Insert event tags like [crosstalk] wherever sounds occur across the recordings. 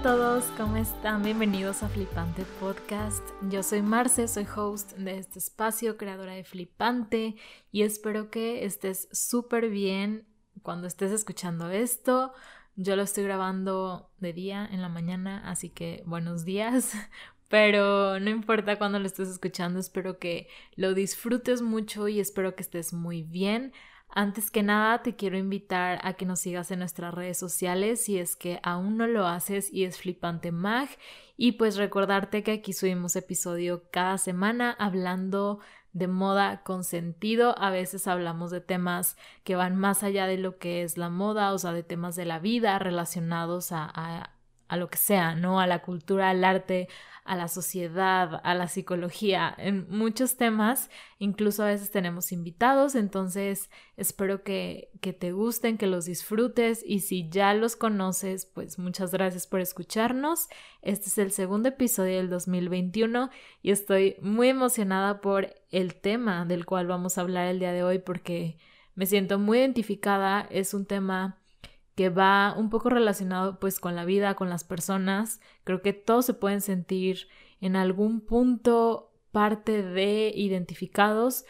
A todos, ¿cómo están? Bienvenidos a Flipante Podcast. Yo soy Marce, soy host de este espacio, creadora de Flipante, y espero que estés súper bien cuando estés escuchando esto. Yo lo estoy grabando de día, en la mañana, así que buenos días. [laughs] Pero no importa cuando lo estés escuchando, espero que lo disfrutes mucho y espero que estés muy bien. Antes que nada, te quiero invitar a que nos sigas en nuestras redes sociales si es que aún no lo haces y es Flipante Mag. Y pues recordarte que aquí subimos episodio cada semana hablando de moda con sentido. A veces hablamos de temas que van más allá de lo que es la moda, o sea, de temas de la vida relacionados a, a, a lo que sea, ¿no? A la cultura, al arte, a la sociedad, a la psicología, en muchos temas, incluso a veces tenemos invitados, entonces espero que, que te gusten, que los disfrutes y si ya los conoces, pues muchas gracias por escucharnos. Este es el segundo episodio del 2021 y estoy muy emocionada por el tema del cual vamos a hablar el día de hoy porque me siento muy identificada, es un tema que va un poco relacionado pues con la vida, con las personas. Creo que todos se pueden sentir en algún punto parte de identificados,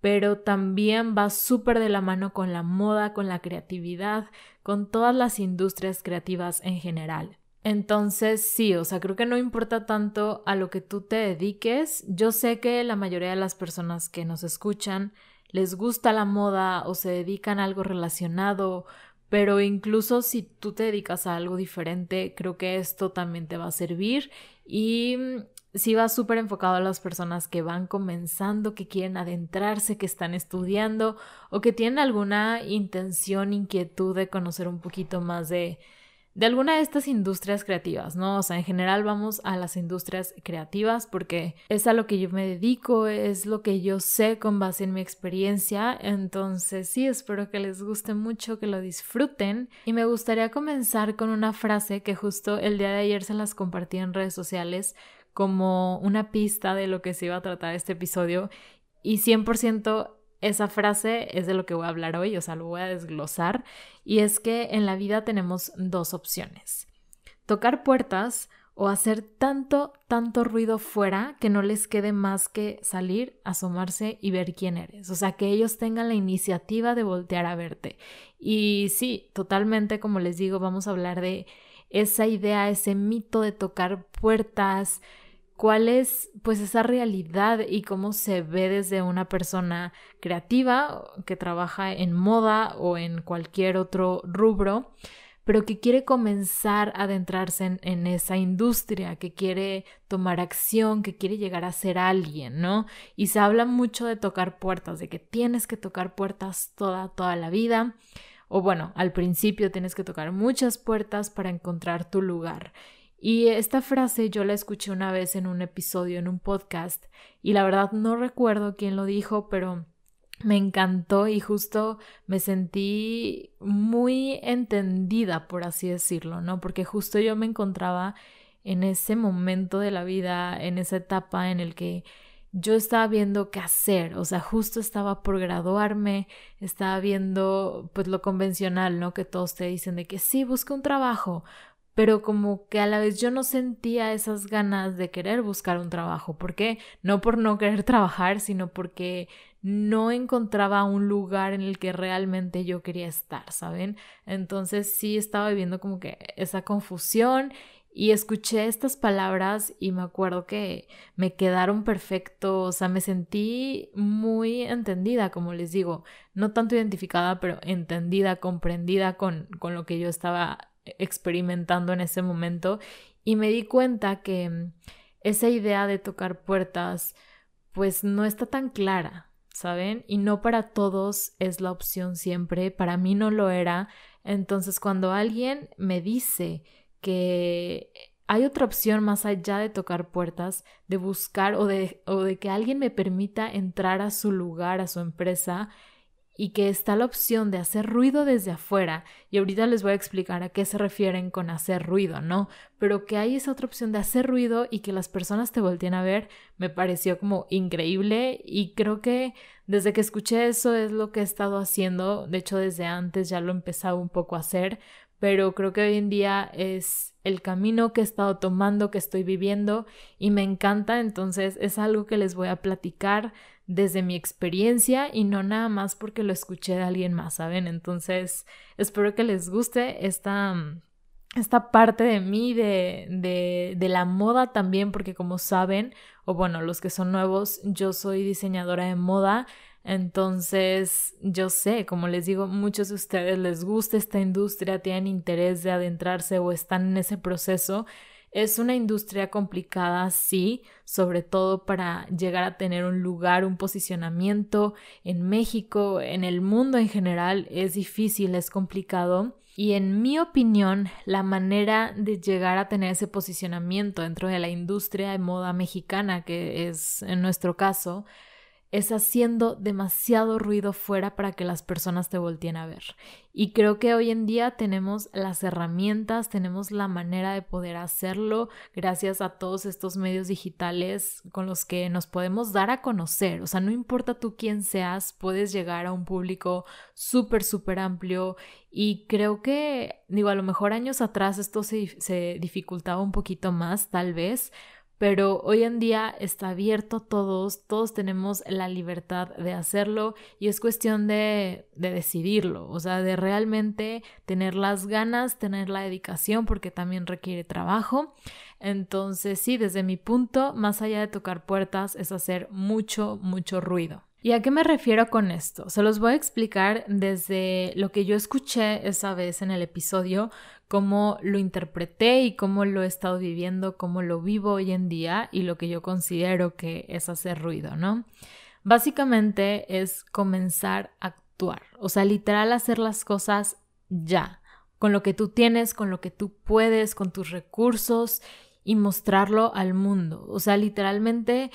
pero también va súper de la mano con la moda, con la creatividad, con todas las industrias creativas en general. Entonces, sí, o sea, creo que no importa tanto a lo que tú te dediques. Yo sé que la mayoría de las personas que nos escuchan les gusta la moda o se dedican a algo relacionado pero incluso si tú te dedicas a algo diferente, creo que esto también te va a servir y mm, si va súper enfocado a las personas que van comenzando, que quieren adentrarse, que están estudiando o que tienen alguna intención, inquietud de conocer un poquito más de, de alguna de estas industrias creativas, ¿no? O sea, en general vamos a las industrias creativas porque es a lo que yo me dedico, es lo que yo sé con base en mi experiencia, entonces sí, espero que les guste mucho, que lo disfruten. Y me gustaría comenzar con una frase que justo el día de ayer se las compartí en redes sociales como una pista de lo que se iba a tratar este episodio. Y 100% esa frase es de lo que voy a hablar hoy, o sea, lo voy a desglosar, y es que en la vida tenemos dos opciones. Tocar puertas o hacer tanto, tanto ruido fuera que no les quede más que salir, asomarse y ver quién eres. O sea, que ellos tengan la iniciativa de voltear a verte. Y sí, totalmente, como les digo, vamos a hablar de esa idea, ese mito de tocar puertas, cuál es pues esa realidad y cómo se ve desde una persona creativa que trabaja en moda o en cualquier otro rubro, pero que quiere comenzar a adentrarse en, esa industria, que quiere tomar acción, que quiere llegar a ser alguien, ¿no? Y se habla mucho de tocar puertas, de que tienes que tocar puertas toda, toda la vida. O bueno, al principio tienes que tocar muchas puertas para encontrar tu lugar. Y esta frase yo la escuché una vez en un episodio, en un podcast, y la verdad no recuerdo quién lo dijo, pero me encantó y justo me sentí muy entendida, por así decirlo, ¿no? Porque justo yo me encontraba en ese momento de la vida, en esa etapa en el que yo estaba viendo qué hacer, o sea, justo estaba por graduarme, estaba viendo pues lo convencional, ¿no? Que todos te dicen de que sí, busca un trabajo, pero como que a la vez yo no sentía esas ganas de querer buscar un trabajo. ¿Por qué? No por no querer [laughs] trabajar, sino porque no encontraba un lugar en el que realmente yo quería estar, ¿saben? Entonces sí estaba viviendo como que esa confusión y escuché estas palabras y me acuerdo que me quedaron perfecto, o sea, me sentí muy entendida, como les digo, no tanto identificada, pero entendida, comprendida con, con lo que yo estaba experimentando en ese momento y me di cuenta que mm, esa idea de tocar puertas pues no está tan clara, ¿saben? Y no para todos es la opción siempre, para mí no lo era. Entonces cuando alguien me dice que hay otra opción más allá de tocar puertas, de buscar o de, o de que alguien me permita entrar a su lugar, a su empresa, y que está la opción de hacer ruido desde afuera, y ahorita les voy a explicar a qué se refieren con hacer ruido, ¿no? Pero que hay esa otra opción de hacer ruido y que las personas te volteen a ver, me pareció como increíble y creo que desde que escuché eso es lo que he estado haciendo, de hecho desde antes ya lo he empezado un poco a hacer, pero creo que hoy en día es el camino que he estado tomando, que estoy viviendo y me encanta, entonces es algo que les voy a platicar desde mi experiencia y no nada más porque lo escuché de alguien más, ¿saben? Entonces espero que les guste esta, esta parte de mí, de, de, de la moda también, porque como saben, o bueno, los que son nuevos, yo soy diseñadora de moda. Entonces, yo sé, como les digo, muchos de ustedes les gusta esta industria, tienen interés de adentrarse o están en ese proceso. Es una industria complicada, sí, sobre todo para llegar a tener un lugar, un posicionamiento en México, en el mundo en general, es difícil, es complicado. Y en mi opinión, la manera de llegar a tener ese posicionamiento dentro de la industria de moda mexicana, que es en nuestro caso, es haciendo demasiado ruido fuera para que las personas te volteen a ver. Y creo que hoy en día tenemos las herramientas, tenemos la manera de poder hacerlo gracias a todos estos medios digitales con los que nos podemos dar a conocer. O sea, no importa tú quién seas, puedes llegar a un público súper, súper amplio. Y creo que, digo, a lo mejor años atrás esto se, se dificultaba un poquito más, tal vez, pero hoy en día está abierto todos, todos tenemos la libertad de hacerlo y es cuestión de, de, decidirlo, o sea, de realmente tener las ganas, tener la dedicación, porque también requiere trabajo. Entonces, sí, desde mi punto, más allá de tocar puertas, es hacer mucho, mucho ruido. ¿Y a qué me refiero con esto? Se los voy a explicar desde lo que yo escuché esa vez en el episodio, cómo lo interpreté y cómo lo he estado viviendo, cómo lo vivo hoy en día y lo que yo considero que es hacer ruido, ¿no? Básicamente es comenzar a actuar, o sea, literal hacer las cosas ya, con lo que tú tienes, con lo que tú puedes, con tus recursos y mostrarlo al mundo, o sea, literalmente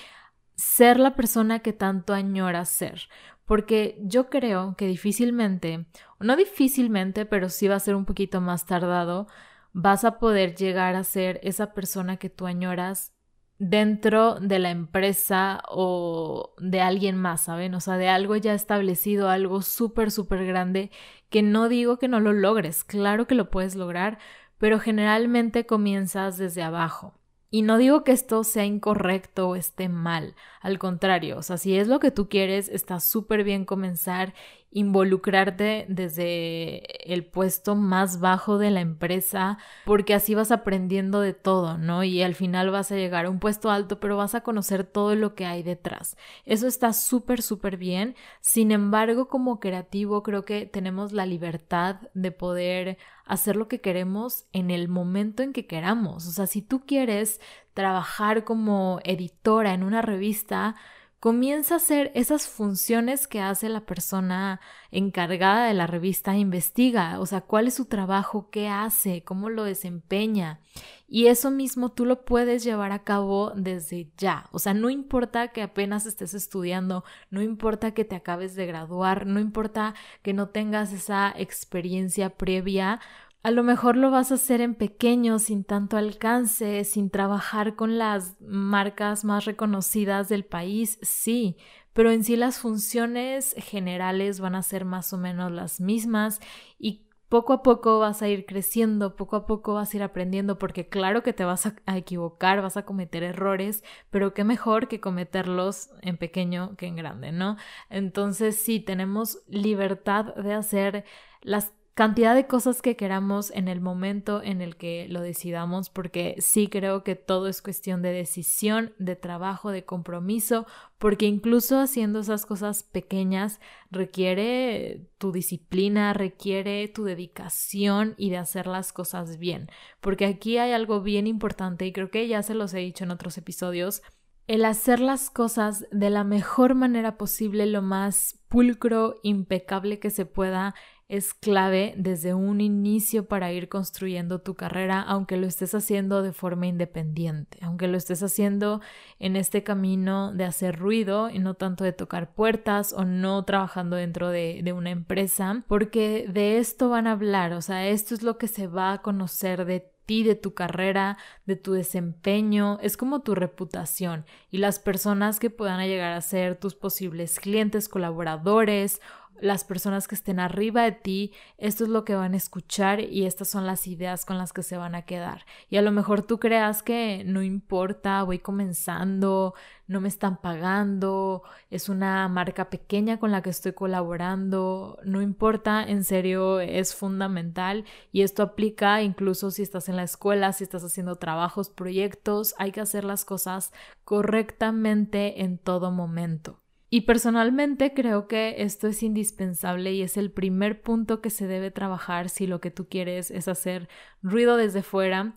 ser la persona que tanto añoras ser. Porque yo creo que difícilmente, no difícilmente, pero sí va a ser un poquito más tardado, vas a poder llegar a ser esa persona que tú añoras dentro de la empresa o de alguien más, ¿saben? O sea, de algo ya establecido, algo súper, súper grande, que no digo que no lo logres, claro que lo puedes lograr, pero generalmente comienzas desde abajo. Y no digo que esto sea incorrecto o esté mal, al contrario, o sea, si es lo que tú quieres, está súper bien comenzar involucrarte desde el puesto más bajo de la empresa, porque así vas aprendiendo de todo, ¿no? Y al final vas a llegar a un puesto alto, pero vas a conocer todo lo que hay detrás. Eso está súper, súper bien. Sin embargo, como creativo, creo que tenemos la libertad de poder hacer lo que queremos en el momento en que queramos. O sea, si tú quieres trabajar como editora en una revista, comienza a hacer esas funciones que hace la persona encargada de la revista, investiga, o sea, cuál es su trabajo, qué hace, cómo lo desempeña. Y eso mismo tú lo puedes llevar a cabo desde ya. O sea, no importa que apenas estés estudiando, no importa que te acabes de graduar, no importa que no tengas esa experiencia previa, a lo mejor lo vas a hacer en pequeño, sin tanto alcance, sin trabajar con las marcas más reconocidas del país, sí, pero en sí las funciones generales van a ser más o menos las mismas y poco a poco vas a ir creciendo, poco a poco vas a ir aprendiendo, porque claro que te vas a, equivocar, vas a cometer errores, pero qué mejor que cometerlos en pequeño que en grande, ¿no? Entonces sí, tenemos libertad de hacer las cantidad de cosas que queramos en el momento en el que lo decidamos, porque sí creo que todo es cuestión de decisión, de trabajo, de compromiso, porque incluso haciendo esas cosas pequeñas requiere tu disciplina, requiere tu dedicación y de hacer las cosas bien, porque aquí hay algo bien importante y creo que ya se los he dicho en otros episodios, el hacer las cosas de la mejor manera posible, lo más pulcro, impecable que se pueda, es clave desde un inicio para ir construyendo tu carrera, aunque lo estés haciendo de forma independiente, aunque lo estés haciendo en este camino de hacer ruido y no tanto de tocar puertas o no trabajando dentro de, una empresa, porque de esto van a hablar, o sea, esto es lo que se va a conocer de ti, de tu carrera, de tu desempeño, es como tu reputación y las personas que puedan llegar a ser tus posibles clientes, colaboradores las personas que estén arriba de ti, esto es lo que van a escuchar y estas son las ideas con las que se van a quedar. Y a lo mejor tú creas que no importa, voy comenzando, no me están pagando, es una marca pequeña con la que estoy colaborando, no importa, en serio es fundamental y esto aplica incluso si estás en la escuela, si estás haciendo trabajos, proyectos, hay que hacer las cosas correctamente en todo momento. Y personalmente creo que esto es indispensable y es el primer punto que se debe trabajar si lo que tú quieres es hacer ruido desde fuera.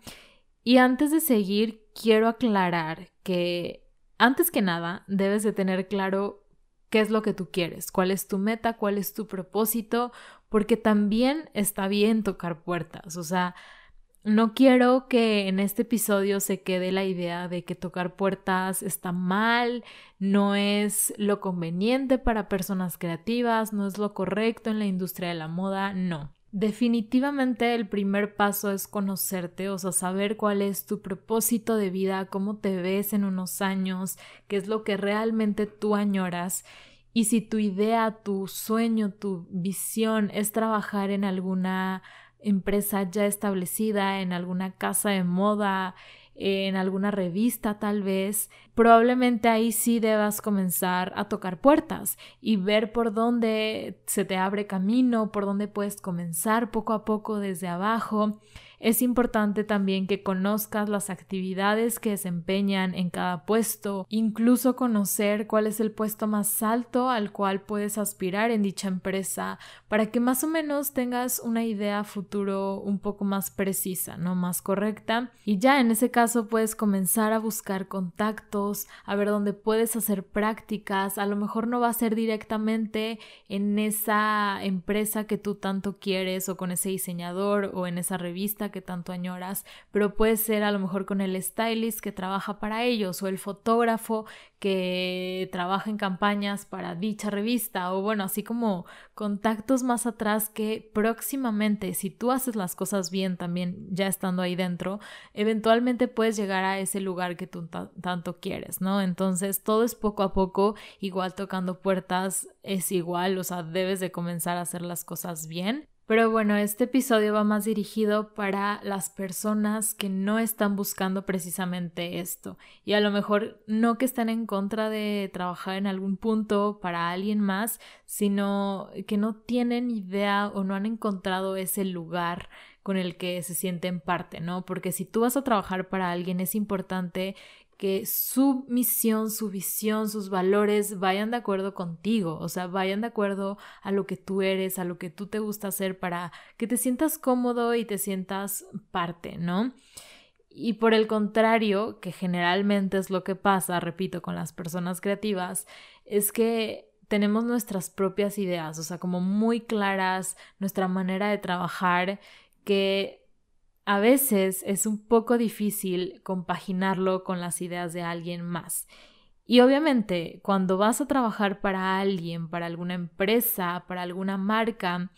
Y antes de seguir, quiero aclarar que antes que nada debes de tener claro qué es lo que tú quieres, cuál es tu meta, cuál es tu propósito, porque también está bien tocar puertas. O sea, no quiero que en este episodio se quede la idea de que tocar puertas está mal, no es lo conveniente para personas creativas, no es lo correcto en la industria de la moda, no. Definitivamente el primer paso es conocerte, o sea, saber cuál es tu propósito de vida, cómo te ves en unos años, qué es lo que realmente tú añoras. Y si tu idea, tu sueño, tu visión es trabajar en alguna empresa ya establecida, en alguna casa de moda, en alguna revista tal vez, probablemente ahí sí debas comenzar a tocar puertas y ver por dónde se te abre camino, por dónde puedes comenzar poco a poco desde abajo es importante también que conozcas las actividades que desempeñan en cada puesto, incluso conocer cuál es el puesto más alto al cual puedes aspirar en dicha empresa, para que más o menos tengas una idea futuro un poco más precisa, no más correcta. Y ya en ese caso puedes comenzar a buscar contactos, a ver dónde puedes hacer prácticas, a lo mejor no va a ser directamente en esa empresa que tú tanto quieres o con ese diseñador o en esa revista que tanto añoras, pero puede ser a lo mejor con el stylist que trabaja para ellos o el fotógrafo que trabaja en campañas para dicha revista o bueno, así como contactos más atrás que próximamente, si tú haces las cosas bien también ya estando ahí dentro, eventualmente puedes llegar a ese lugar que tú tanto quieres, ¿no? Entonces todo es poco a poco, igual tocando puertas es igual, o sea, debes de comenzar a hacer las cosas bien pero bueno, este episodio va más dirigido para las personas que no están buscando precisamente esto y a lo mejor no que están en contra de trabajar en algún punto para alguien más, sino que no tienen idea o no han encontrado ese lugar con el que se sienten parte, ¿no? Porque si tú vas a trabajar para alguien es importante que su misión, su visión, sus valores vayan de acuerdo contigo, o sea, vayan de acuerdo a lo que tú eres, a lo que tú te gusta hacer para que te sientas cómodo y te sientas parte, ¿no? Y por el contrario, que generalmente es lo que pasa, repito, con las personas creativas, es que tenemos nuestras propias ideas, o sea, como muy claras, nuestra manera de trabajar, que a veces es un poco difícil compaginarlo con las ideas de alguien más. Y obviamente, cuando vas a trabajar para alguien, para alguna empresa, para alguna marca,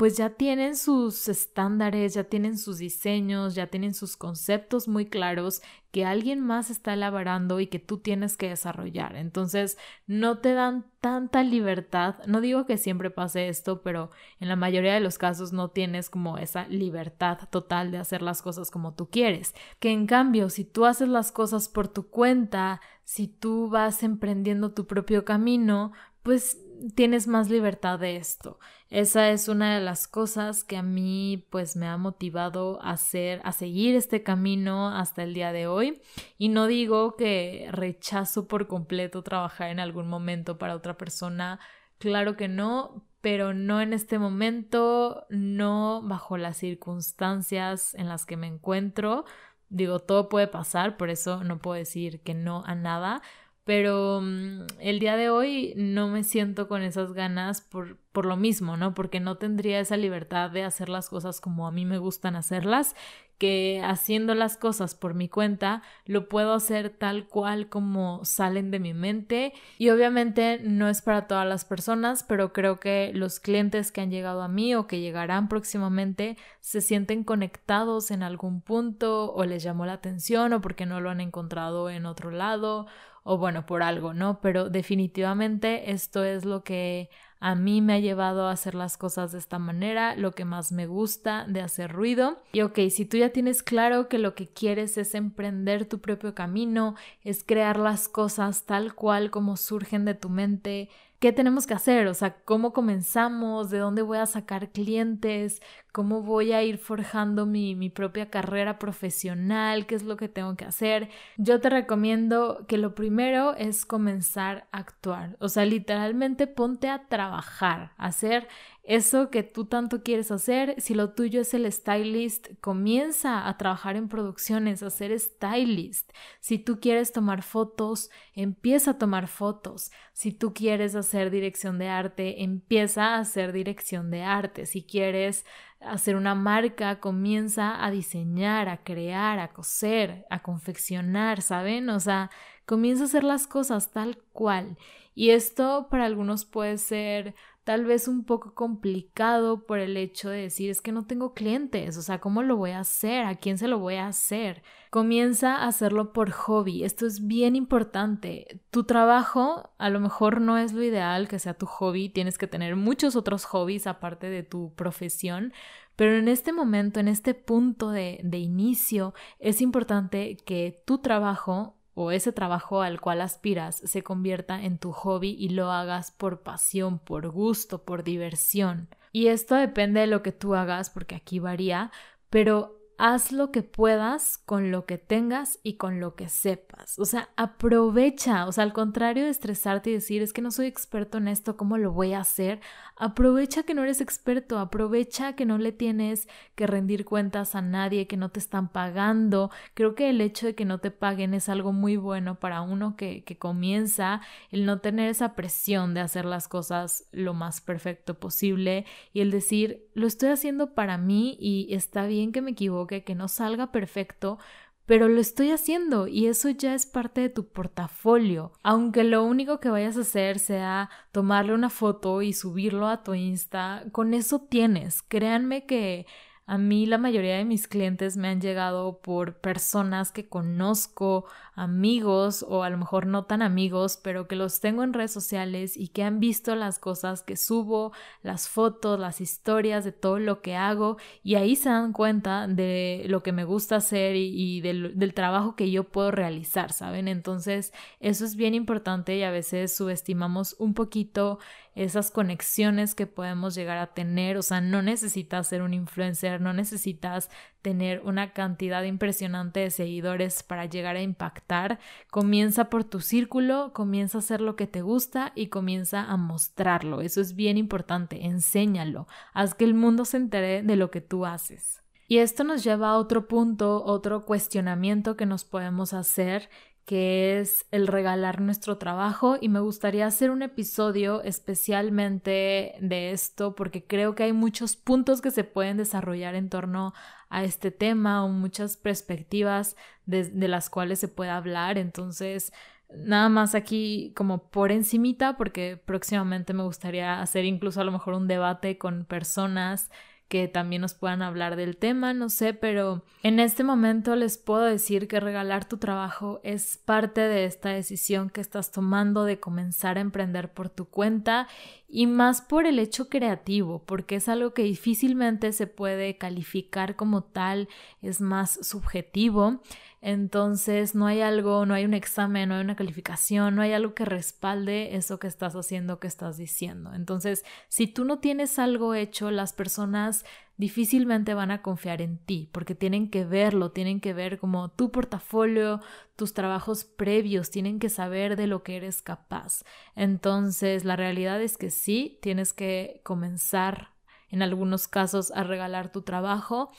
pues ya tienen sus estándares, ya tienen sus diseños, ya tienen sus conceptos muy claros que alguien más está elaborando y que tú tienes que desarrollar. Entonces, no te dan tanta libertad. No digo que siempre pase esto, pero en la mayoría de los casos no tienes como esa libertad total de hacer las cosas como tú quieres. Que en cambio, si tú haces las cosas por tu cuenta, si tú vas emprendiendo tu propio camino, pues tienes más libertad de esto. Esa es una de las cosas que a mí pues me ha motivado a hacer, a seguir este camino hasta el día de hoy. Y no digo que rechazo por completo trabajar en algún momento para otra persona. Claro que no, pero no en este momento, no bajo las circunstancias en las que me encuentro. Digo, todo puede pasar, por eso no puedo decir que no a nada, pero mm, el día de hoy no me siento con esas ganas por, por lo mismo, ¿no? Porque no tendría esa libertad de hacer las cosas como a mí me gustan hacerlas, que haciendo las cosas por mi cuenta lo puedo hacer tal cual como salen de mi mente y obviamente no es para todas las personas, pero creo que los clientes que han llegado a mí o que llegarán próximamente se sienten conectados en algún punto o les llamó la atención o porque no lo han encontrado en otro lado o bueno, por algo, ¿no? Pero definitivamente esto es lo que a mí me ha llevado a hacer las cosas de esta manera, lo que más me gusta de hacer ruido. Y ok, si tú ya tienes claro que lo que quieres es emprender tu propio camino, es crear las cosas tal cual como surgen de tu mente, ¿qué tenemos que hacer? O sea, ¿cómo comenzamos? ¿De dónde voy a sacar clientes? ¿Cómo voy a ir forjando mi, mi, propia carrera profesional? ¿Qué es lo que tengo que hacer? Yo te recomiendo que lo primero es comenzar a actuar. O sea, literalmente ponte a trabajar, a hacer eso que tú tanto quieres hacer, si lo tuyo es el stylist, comienza a trabajar en producciones, a ser stylist. Si tú quieres tomar fotos, empieza a tomar fotos. Si tú quieres hacer dirección de arte, empieza a hacer dirección de arte. Si quieres hacer una marca, comienza a diseñar, a crear, a coser, a confeccionar, ¿saben? O sea, comienza a hacer las cosas tal cual. Y esto para algunos puede ser tal vez un poco complicado por el hecho de decir es que no tengo clientes, o sea, ¿cómo lo voy a hacer? ¿A quién se lo voy a hacer? Comienza a hacerlo por hobby, esto es bien importante. Tu trabajo a lo mejor no es lo ideal que sea tu hobby, tienes que tener muchos otros hobbies aparte de tu profesión, pero en este momento, en este punto de, de inicio, es importante que tu trabajo o ese trabajo al cual aspiras se convierta en tu hobby y lo hagas por pasión, por gusto, por diversión. Y esto depende de lo que tú hagas porque aquí varía, pero haz lo que puedas con lo que tengas y con lo que sepas. O sea, aprovecha, o sea, al contrario de estresarte y decir, es que no soy experto en esto, ¿cómo lo voy a hacer? Aprovecha que no eres experto, aprovecha que no le tienes que rendir cuentas a nadie, que no te están pagando. Creo que el hecho de que no te paguen es algo muy bueno para uno que, que comienza, el no tener esa presión de hacer las cosas lo más perfecto posible y el decir, lo estoy haciendo para mí y está bien que me equivoque que no salga perfecto, pero lo estoy haciendo y eso ya es parte de tu portafolio. Aunque lo único que vayas a hacer sea tomarle una foto y subirlo a tu Insta, con eso tienes. Créanme que a mí la mayoría de mis clientes me han llegado por personas que conozco, amigos o a lo mejor no tan amigos, pero que los tengo en redes sociales y que han visto las cosas que subo, las fotos, las historias de todo lo que hago y ahí se dan cuenta de lo que me gusta hacer y, del, del trabajo que yo puedo realizar, ¿saben? Entonces eso es bien importante y a veces subestimamos un poquito esas conexiones que podemos llegar a tener, o sea, no necesitas ser un influencer, no necesitas tener una cantidad impresionante de seguidores para llegar a impactar. Comienza por tu círculo, comienza a hacer lo que te gusta y comienza a mostrarlo. Eso es bien importante, enséñalo, haz que el mundo se entere de lo que tú haces. Y esto nos lleva a otro punto, otro cuestionamiento que nos podemos hacer que es el regalar nuestro trabajo y me gustaría hacer un episodio especialmente de esto porque creo que hay muchos puntos que se pueden desarrollar en torno a este tema o muchas perspectivas de, de las cuales se puede hablar. Entonces nada más aquí como por encimita porque próximamente me gustaría hacer incluso a lo mejor un debate con personas que también nos puedan hablar del tema, no sé, pero en este momento les puedo decir que regalar tu trabajo es parte de esta decisión que estás tomando de comenzar a emprender por tu cuenta y más por el hecho creativo, porque es algo que difícilmente se puede calificar como tal, es más subjetivo. Entonces no hay algo, no hay un examen, no hay una calificación, no hay algo que respalde eso que estás haciendo, que estás diciendo. Entonces, si tú no tienes algo hecho, las personas difícilmente van a confiar en ti, porque tienen que verlo, tienen que ver como tu portafolio, tus trabajos previos, tienen que saber de lo que eres capaz. Entonces, la realidad es que sí, tienes que comenzar en algunos casos a regalar tu trabajo,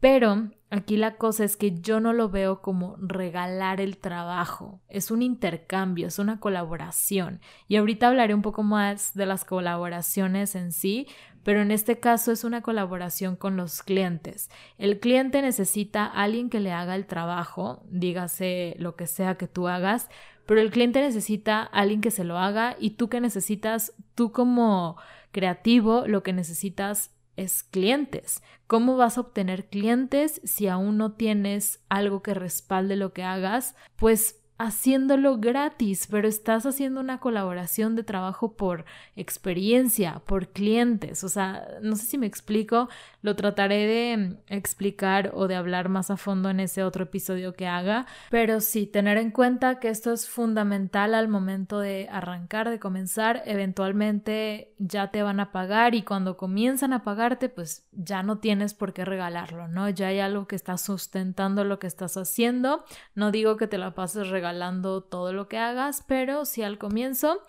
pero aquí la cosa es que yo no lo veo como regalar el trabajo, es un intercambio, es una colaboración. Y ahorita hablaré un poco más de las colaboraciones en sí, pero en este caso es una colaboración con los clientes. El cliente necesita alguien que le haga el trabajo, dígase lo que sea que tú hagas, pero el cliente necesita alguien que se lo haga y tú que necesitas, tú como creativo, lo que necesitas es clientes. ¿Cómo vas a obtener clientes si aún no tienes algo que respalde lo que hagas? Pues haciéndolo gratis, pero estás haciendo una colaboración de trabajo por experiencia, por clientes. O sea, no sé si me explico, lo trataré de explicar o de hablar más a fondo en ese otro episodio que haga, pero sí, tener en cuenta que esto es fundamental al momento de arrancar, de comenzar, eventualmente ya te van a pagar y cuando comienzan a pagarte, pues ya no tienes por qué regalarlo, ¿no? Ya hay algo que está sustentando lo que estás haciendo. No digo que te la pases regalando regalando todo lo que hagas, pero sí al comienzo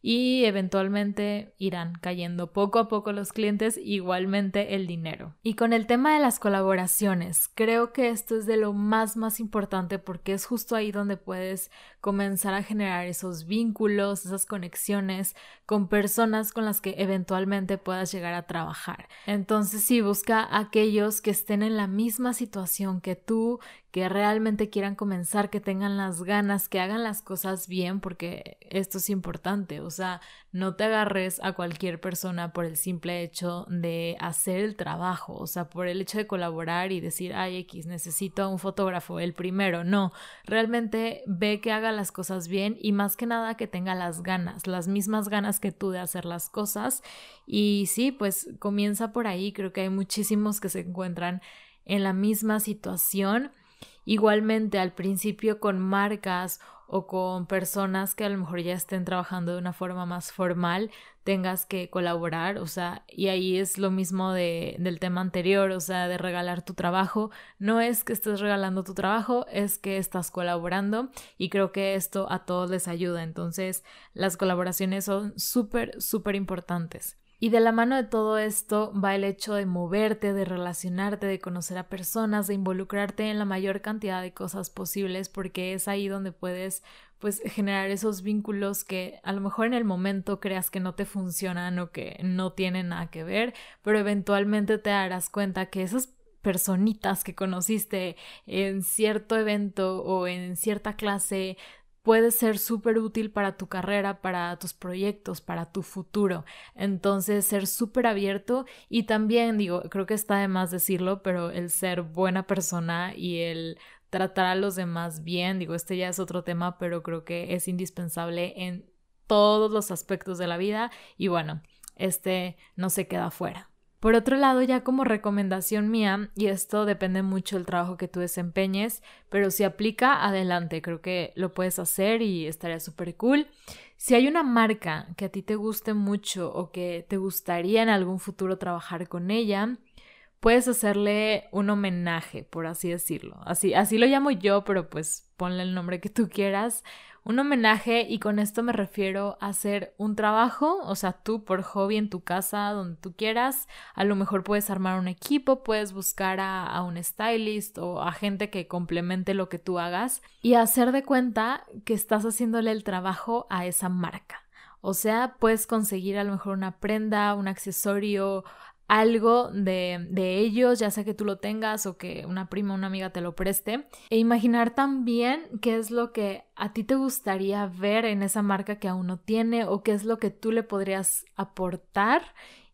y eventualmente irán cayendo poco a poco los clientes, igualmente el dinero. Y con el tema de las colaboraciones, creo que esto es de lo más más importante porque es justo ahí donde puedes comenzar a generar esos vínculos, esas conexiones con personas con las que eventualmente puedas llegar a trabajar. Entonces, sí, busca aquellos que estén en la misma situación que tú, que realmente quieran comenzar, que tengan las ganas, que hagan las cosas bien, porque esto es importante. O sea, no te agarres a cualquier persona por el simple hecho de hacer el trabajo, o sea, por el hecho de colaborar y decir, ay, X, necesito a un fotógrafo, el primero. No, realmente ve que haga las cosas bien y más que nada que tenga las ganas, las mismas ganas que tú de hacer las cosas. Y sí, pues comienza por ahí, creo que hay muchísimos que se encuentran en la misma situación. Igualmente al principio con marcas o con personas que a lo mejor ya estén trabajando de una forma más formal, tengas que colaborar, o sea, y ahí es lo mismo de, del tema anterior, o sea, de regalar tu trabajo, no es que estés regalando tu trabajo, es que estás colaborando y creo que esto a todos les ayuda, entonces las colaboraciones son súper, súper importantes. Y de la mano de todo esto va el hecho de moverte, de relacionarte, de conocer a personas, de involucrarte en la mayor cantidad de cosas posibles, porque es ahí donde puedes pues generar esos vínculos que a lo mejor en el momento creas que no te funcionan o que no tienen nada que ver, pero eventualmente te darás cuenta que esas personitas que conociste en cierto evento o en cierta clase puede ser súper útil para tu carrera, para tus proyectos, para tu futuro. Entonces, ser súper abierto y también, digo, creo que está de más decirlo, pero el ser buena persona y el tratar a los demás bien, digo, este ya es otro tema, pero creo que es indispensable en todos los aspectos de la vida y bueno, este no se queda fuera. Por otro lado, ya como recomendación mía, y esto depende mucho del trabajo que tú desempeñes, pero si aplica, adelante, creo que lo puedes hacer y estaría súper cool. Si hay una marca que a ti te guste mucho o que te gustaría en algún futuro trabajar con ella, puedes hacerle un homenaje, por así decirlo. Así, así lo llamo yo, pero pues ponle el nombre que tú quieras un homenaje y con esto me refiero a hacer un trabajo, o sea, tú por hobby en tu casa, donde tú quieras, a lo mejor puedes armar un equipo, puedes buscar a, un stylist o a gente que complemente lo que tú hagas y hacer de cuenta que estás haciéndole el trabajo a esa marca. O sea, puedes conseguir a lo mejor una prenda, un accesorio, algo de, de, ellos, ya sea que tú lo tengas o que una prima o una amiga te lo preste, e imaginar también qué es lo que a ti te gustaría ver en esa marca que aún no tiene o qué es lo que tú le podrías aportar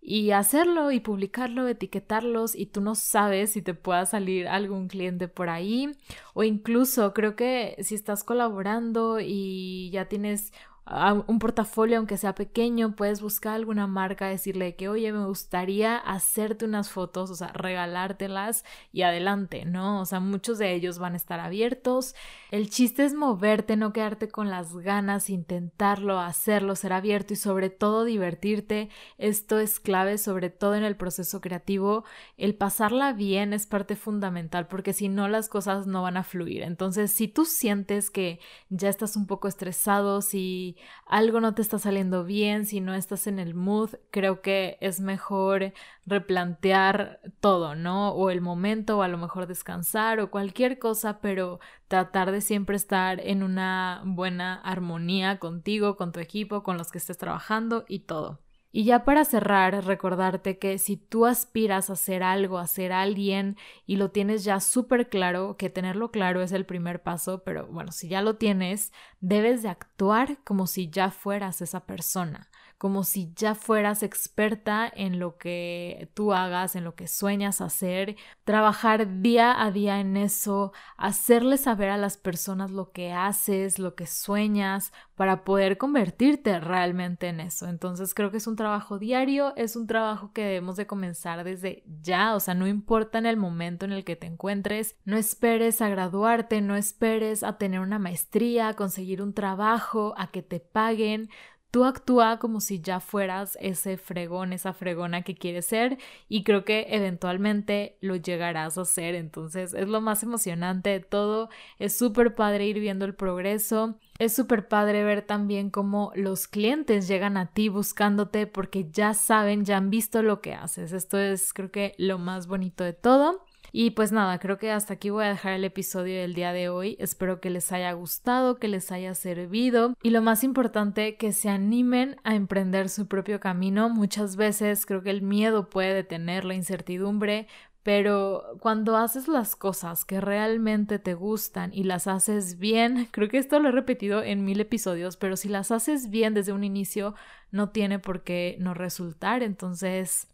y hacerlo y publicarlo, etiquetarlos y tú no sabes si te pueda salir algún cliente por ahí o incluso creo que si estás colaborando y ya tienes un portafolio, aunque sea pequeño, puedes buscar alguna marca, decirle que, oye, me gustaría hacerte unas fotos, o sea, regalártelas y adelante, ¿no? O sea, muchos de ellos van a estar abiertos. El chiste es moverte, no quedarte con las ganas, intentarlo, hacerlo, ser abierto y sobre todo divertirte. Esto es clave, sobre todo en el proceso creativo. El pasarla bien es parte fundamental porque si no las cosas no van a fluir. Entonces, si tú sientes que ya estás un poco estresado, si algo no te está saliendo bien, si no estás en el mood, creo que es mejor replantear todo, ¿no? O el momento, o a lo mejor descansar, o cualquier cosa, pero tratar de siempre estar en una buena armonía contigo, con tu equipo, con los que estés trabajando y todo. Y ya para cerrar, recordarte que si tú aspiras a hacer algo, a ser alguien y lo tienes ya súper claro, que tenerlo claro es el primer paso, pero bueno, si ya lo tienes, debes de actuar como si ya fueras esa persona como si ya fueras experta en lo que tú hagas, en lo que sueñas hacer, trabajar día a día en eso, hacerle saber a las personas lo que haces, lo que sueñas, para poder convertirte realmente en eso. Entonces creo que es un trabajo diario, es un trabajo que debemos de comenzar desde ya, o sea, no importa en el momento en el que te encuentres, no esperes a graduarte, no esperes a tener una maestría, a conseguir un trabajo, a que te paguen, Tú actúa como si ya fueras ese fregón, esa fregona que quieres ser y creo que eventualmente lo llegarás a ser. Entonces es lo más emocionante de todo. Es súper padre ir viendo el progreso. Es súper padre ver también cómo los clientes llegan a ti buscándote porque ya saben, ya han visto lo que haces. Esto es creo que lo más bonito de todo. Y pues nada, creo que hasta aquí voy a dejar el episodio del día de hoy. Espero que les haya gustado, que les haya servido y lo más importante, que se animen a emprender su propio camino. Muchas veces creo que el miedo puede detener la incertidumbre, pero cuando haces las cosas que realmente te gustan y las haces bien, [laughs] creo que esto lo he repetido en mil episodios, pero si las haces bien desde un inicio, no tiene por qué no resultar. Entonces,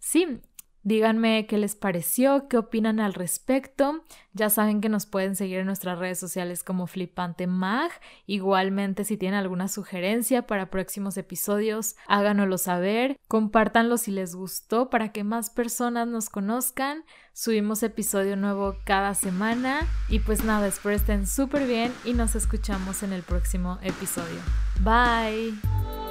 sí, Díganme qué les pareció, qué opinan al respecto. Ya saben que nos pueden seguir en nuestras redes sociales como Flipante Mag. Igualmente, si tienen alguna sugerencia para próximos episodios, háganoslo saber. Compártanlo si les gustó para que más personas nos conozcan. Subimos episodio nuevo cada semana. Y pues nada, espero estén súper bien y nos escuchamos en el próximo episodio. Bye.